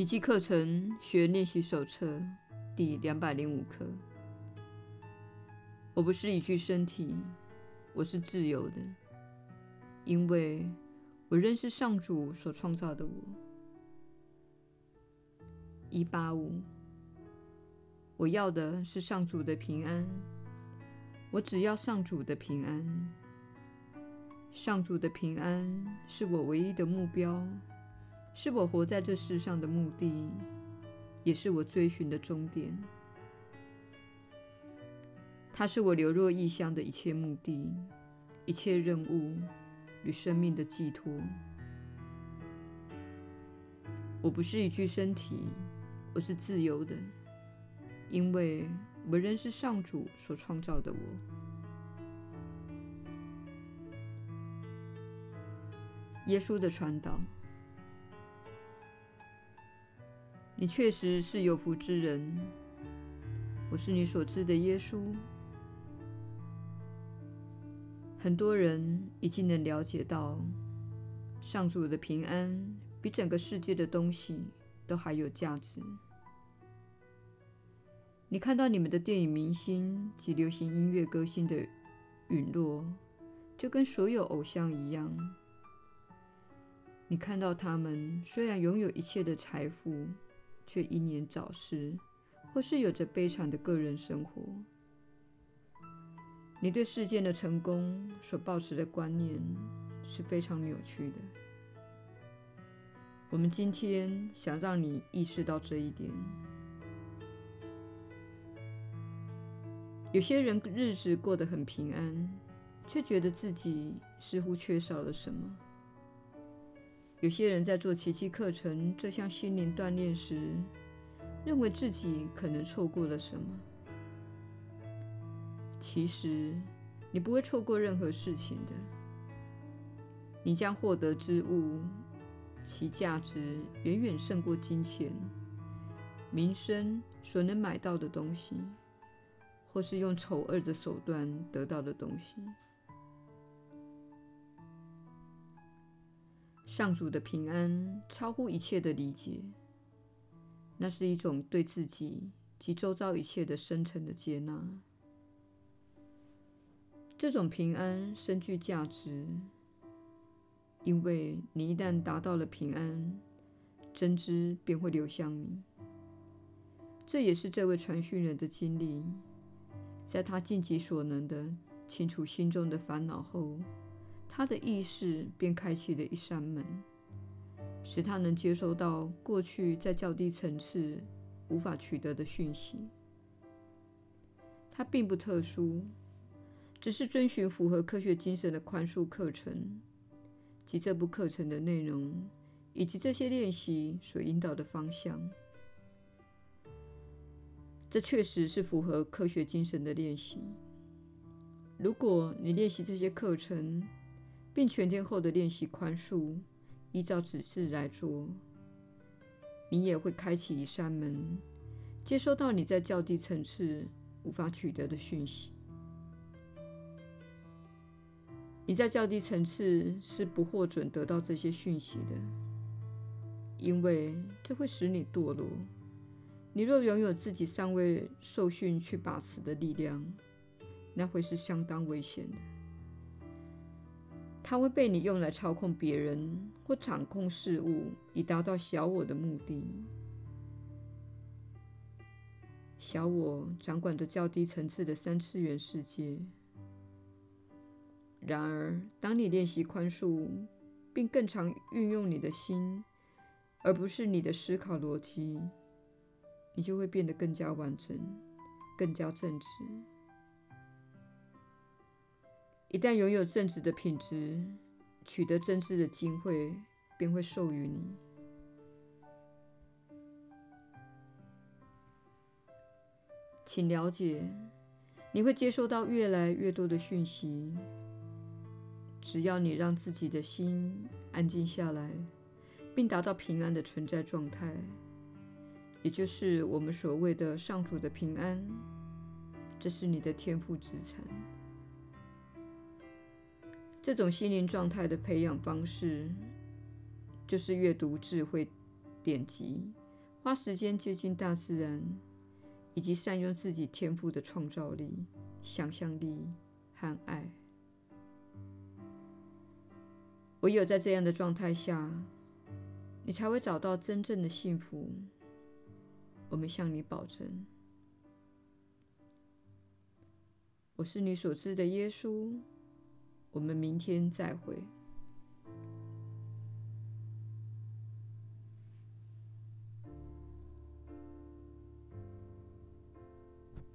奇迹课程学练习手册第两百零五课。我不是一具身体，我是自由的，因为我认识上主所创造的我。一八五，我要的是上主的平安，我只要上主的平安。上主的平安是我唯一的目标。是我活在这世上的目的，也是我追寻的终点。它是我流落异乡的一切目的、一切任务与生命的寄托。我不是一具身体，我是自由的，因为我认识上主所创造的我。耶稣的传导。你确实是有福之人。我是你所知的耶稣。很多人已经能了解到，上主的平安比整个世界的东西都还有价值。你看到你们的电影明星及流行音乐歌星的陨落，就跟所有偶像一样。你看到他们虽然拥有一切的财富，却英年早逝，或是有着悲惨的个人生活。你对世间的成功所抱持的观念是非常扭曲的。我们今天想让你意识到这一点。有些人日子过得很平安，却觉得自己似乎缺少了什么。有些人在做奇迹课程这项心灵锻炼时，认为自己可能错过了什么。其实，你不会错过任何事情的。你将获得之物，其价值远远胜过金钱、名声所能买到的东西，或是用丑恶的手段得到的东西。上主的平安超乎一切的理解，那是一种对自己及周遭一切的深沉的接纳。这种平安深具价值，因为你一旦达到了平安，真知便会流向你。这也是这位传讯人的经历，在他尽己所能的清除心中的烦恼后。他的意识便开启了一扇门，使他能接收到过去在较低层次无法取得的讯息。他并不特殊，只是遵循符合科学精神的宽恕课程及这部课程的内容，以及这些练习所引导的方向。这确实是符合科学精神的练习。如果你练习这些课程，并全天候的练习宽恕，依照指示来做，你也会开启一扇门，接收到你在较低层次无法取得的讯息。你在较低层次是不获准得到这些讯息的，因为这会使你堕落。你若拥有自己尚未受训去把持的力量，那会是相当危险的。它会被你用来操控别人或掌控事物，以达到小我的目的。小我掌管着较低层次的三次元世界。然而，当你练习宽恕，并更常运用你的心，而不是你的思考逻辑，你就会变得更加完整，更加正直。一旦拥有正直的品质，取得真知的机会便会授予你。请了解，你会接受到越来越多的讯息。只要你让自己的心安静下来，并达到平安的存在状态，也就是我们所谓的上主的平安，这是你的天赋资产。这种心灵状态的培养方式，就是阅读智慧典籍花时间接近大自然，以及善用自己天赋的创造力、想象力和爱。唯有在这样的状态下，你才会找到真正的幸福。我们向你保证。我是你所知的耶稣。我们明天再会。